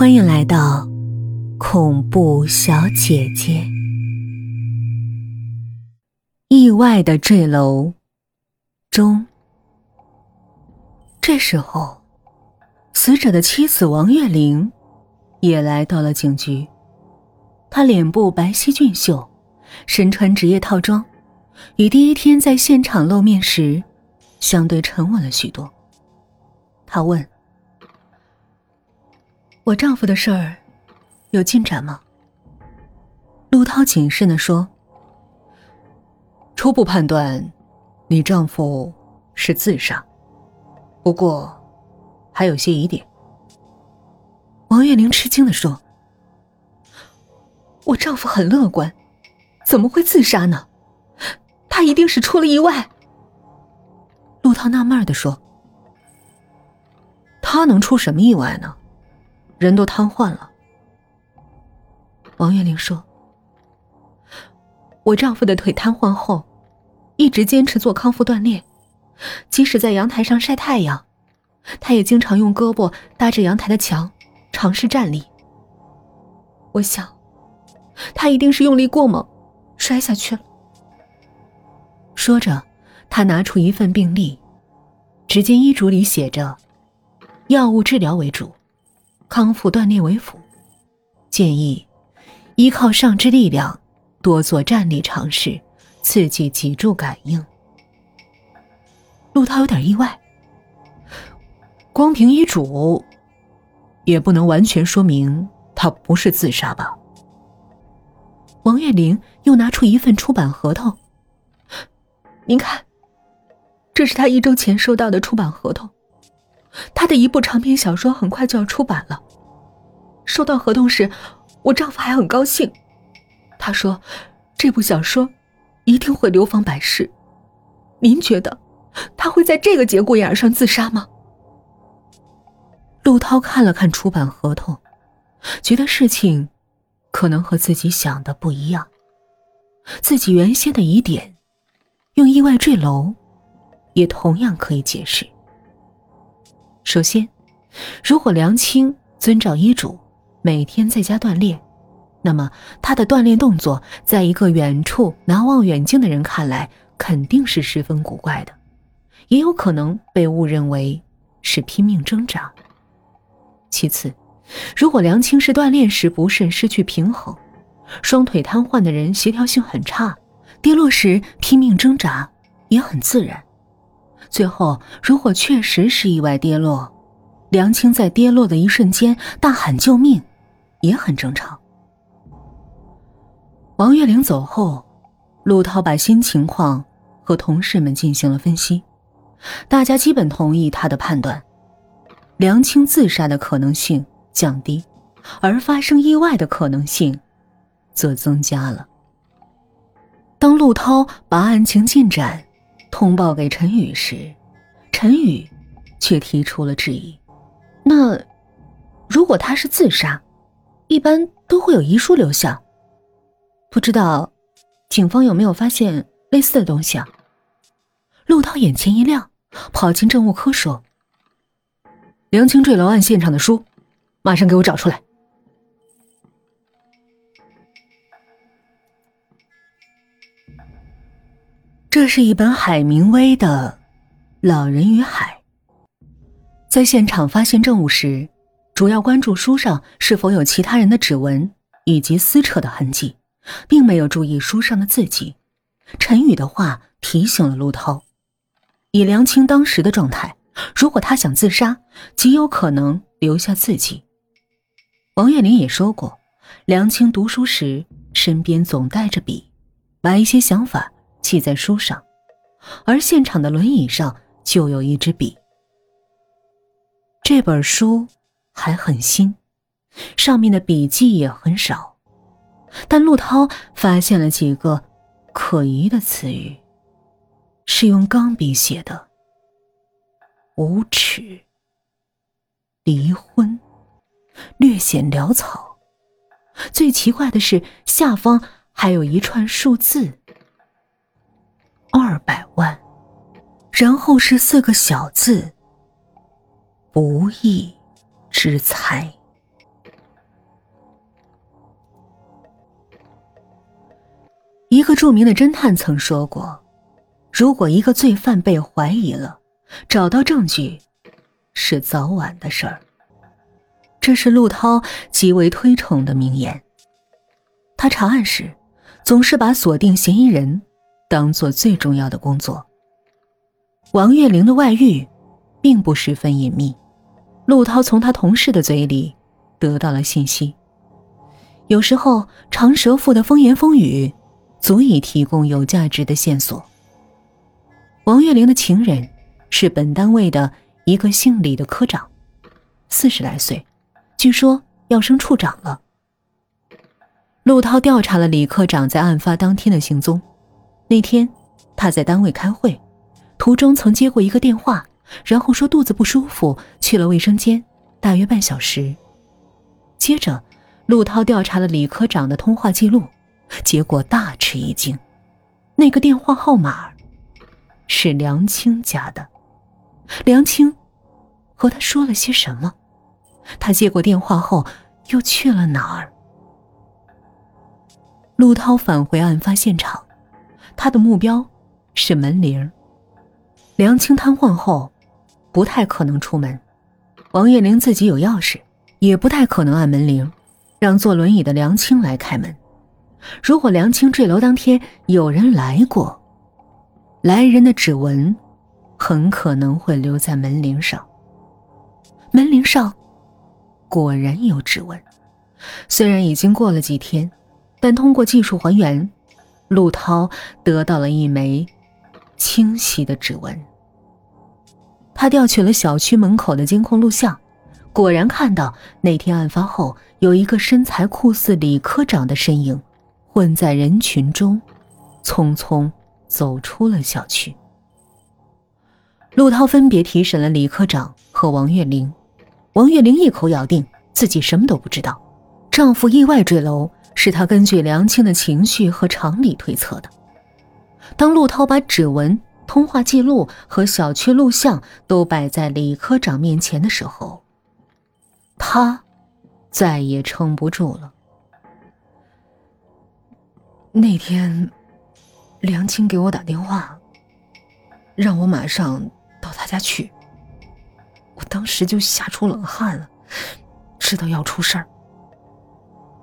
欢迎来到恐怖小姐姐。意外的坠楼中，这时候，死者的妻子王月玲也来到了警局。她脸部白皙俊秀，身穿职业套装，与第一天在现场露面时相对沉稳了许多。他问。我丈夫的事儿有进展吗？陆涛谨慎的说：“初步判断，你丈夫是自杀，不过还有些疑点。”王月玲吃惊的说：“我丈夫很乐观，怎么会自杀呢？他一定是出了意外。”陆涛纳闷的说：“他能出什么意外呢？”人都瘫痪了。王月玲说：“我丈夫的腿瘫痪后，一直坚持做康复锻炼，即使在阳台上晒太阳，他也经常用胳膊搭着阳台的墙，尝试站立。我想，他一定是用力过猛，摔下去了。”说着，他拿出一份病历，只见医嘱里写着：“药物治疗为主。”康复锻炼为辅，建议依靠上肢力量，多做站立尝试，刺激脊柱感应。陆涛有点意外，光凭医嘱，也不能完全说明他不是自杀吧？王月玲又拿出一份出版合同，您看，这是他一周前收到的出版合同。他的一部长篇小说很快就要出版了。收到合同时，我丈夫还很高兴。他说：“这部小说一定会流芳百世。”您觉得他会在这个节骨眼上自杀吗？陆涛看了看出版合同，觉得事情可能和自己想的不一样。自己原先的疑点，用意外坠楼，也同样可以解释。首先，如果梁青遵照医嘱每天在家锻炼，那么他的锻炼动作，在一个远处拿望远镜的人看来，肯定是十分古怪的，也有可能被误认为是拼命挣扎。其次，如果梁青是锻炼时不慎失去平衡，双腿瘫痪的人协调性很差，跌落时拼命挣扎也很自然。最后，如果确实是意外跌落，梁青在跌落的一瞬间大喊救命，也很正常。王月玲走后，陆涛把新情况和同事们进行了分析，大家基本同意他的判断：梁青自杀的可能性降低，而发生意外的可能性则增加了。当陆涛把案情进展。通报给陈宇时，陈宇却提出了质疑。那如果他是自杀，一般都会有遗书留下。不知道警方有没有发现类似的东西啊？陆涛眼前一亮，跑进政务科说：“梁青坠楼案现场的书，马上给我找出来。”这是一本海明威的《老人与海》。在现场发现证物时，主要关注书上是否有其他人的指纹以及撕扯的痕迹，并没有注意书上的字迹。陈宇的话提醒了陆涛：以梁青当时的状态，如果他想自杀，极有可能留下字迹。王月玲也说过，梁青读书时身边总带着笔，把一些想法。记在书上，而现场的轮椅上就有一支笔。这本书还很新，上面的笔记也很少，但陆涛发现了几个可疑的词语，是用钢笔写的：无耻、离婚、略显潦草。最奇怪的是，下方还有一串数字。二百万然后是四个小字不义之财。一个著名的侦探曾说过如果一个罪犯被怀疑了找到证据是早晚的事儿。这是陆涛极为推崇的名言。他查案时总是把锁定嫌疑人当做最重要的工作。王月玲的外遇，并不十分隐秘。陆涛从他同事的嘴里得到了信息。有时候，长舌妇的风言风语，足以提供有价值的线索。王月玲的情人是本单位的一个姓李的科长，四十来岁，据说要升处长了。陆涛调查了李科长在案发当天的行踪。那天，他在单位开会，途中曾接过一个电话。然后说肚子不舒服，去了卫生间，大约半小时。接着，陆涛调查了李科长的通话记录，结果大吃一惊，那个电话号码是梁青家的。梁青和他说了些什么？他接过电话后又去了哪儿？陆涛返回案发现场，他的目标是门铃。梁青瘫痪后。不太可能出门，王月玲自己有钥匙，也不太可能按门铃，让坐轮椅的梁青来开门。如果梁青坠楼当天有人来过，来人的指纹很可能会留在门铃上。门铃上果然有指纹，虽然已经过了几天，但通过技术还原，陆涛得到了一枚清晰的指纹。他调取了小区门口的监控录像，果然看到那天案发后，有一个身材酷似李科长的身影，混在人群中，匆匆走出了小区。陆涛分别提审了李科长和王月玲，王月玲一口咬定自己什么都不知道，丈夫意外坠楼是他根据梁青的情绪和常理推测的。当陆涛把指纹。通话记录和小区录像都摆在李科长面前的时候，他再也撑不住了。那天，梁青给我打电话，让我马上到他家去。我当时就吓出冷汗了，知道要出事儿。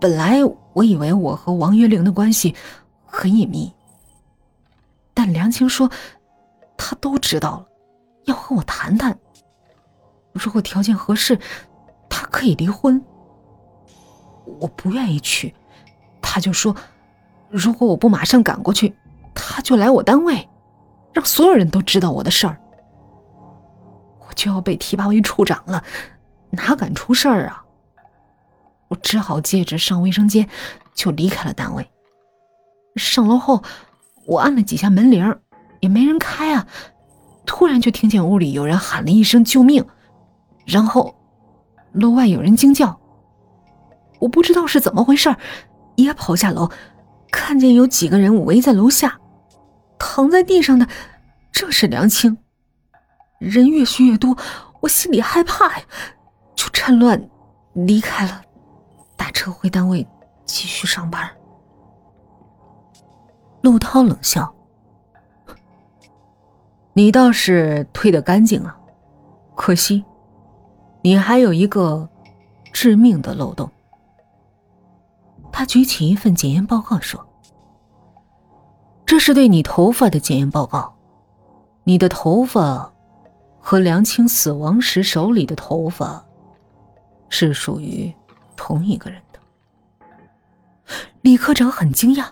本来我以为我和王月玲的关系很隐秘，但梁青说。他都知道了，要和我谈谈。如果条件合适，他可以离婚。我不愿意去，他就说，如果我不马上赶过去，他就来我单位，让所有人都知道我的事儿。我就要被提拔为处长了，哪敢出事儿啊？我只好借着上卫生间，就离开了单位。上楼后，我按了几下门铃。也没人开啊！突然就听见屋里有人喊了一声“救命”，然后楼外有人惊叫。我不知道是怎么回事，也跑下楼，看见有几个人围在楼下，躺在地上的正是梁青。人越聚越多，我心里害怕呀，就趁乱离开了，打车回单位继续上班。陆涛冷笑。你倒是推得干净啊，可惜，你还有一个致命的漏洞。他举起一份检验报告说：“这是对你头发的检验报告，你的头发和梁青死亡时手里的头发是属于同一个人的。”李科长很惊讶：“，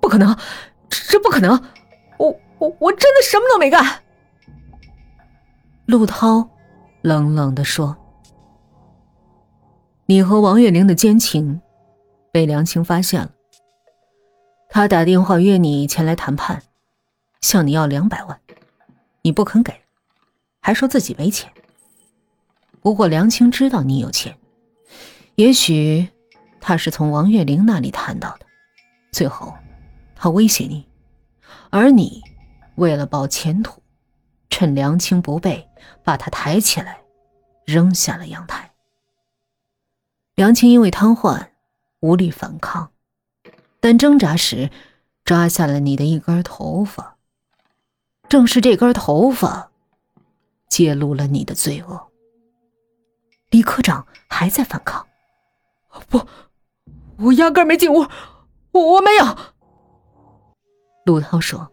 不可能，这不可能！我……”我我真的什么都没干。陆涛冷冷的说：“你和王月玲的奸情被梁青发现了，他打电话约你前来谈判，向你要两百万，你不肯给，还说自己没钱。不过梁青知道你有钱，也许他是从王月玲那里谈到的。最后，他威胁你，而你。”为了保前途，趁梁青不备，把他抬起来，扔下了阳台。梁青因为瘫痪，无力反抗，但挣扎时抓下了你的一根头发。正是这根头发，揭露了你的罪恶。李科长还在反抗。不，我压根没进屋，我我没有。陆涛说：“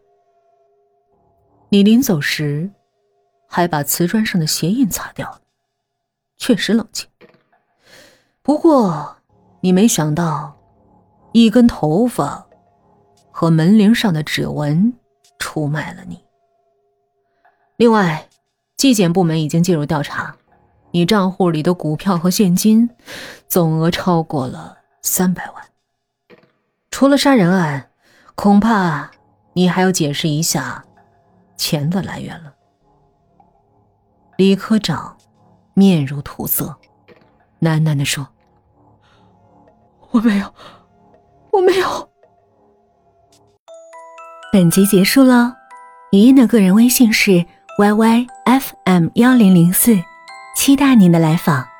你临走时，还把瓷砖上的鞋印擦掉了，确实冷静。不过，你没想到，一根头发和门铃上的指纹出卖了你。另外，纪检部门已经介入调查。”你账户里的股票和现金总额超过了三百万。除了杀人案，恐怕你还要解释一下钱的来源了。李科长面如土色，喃喃地说：“我没有，我没有。”本集结束了，语音的个人微信是 yyfm 幺零零四。期待您的来访。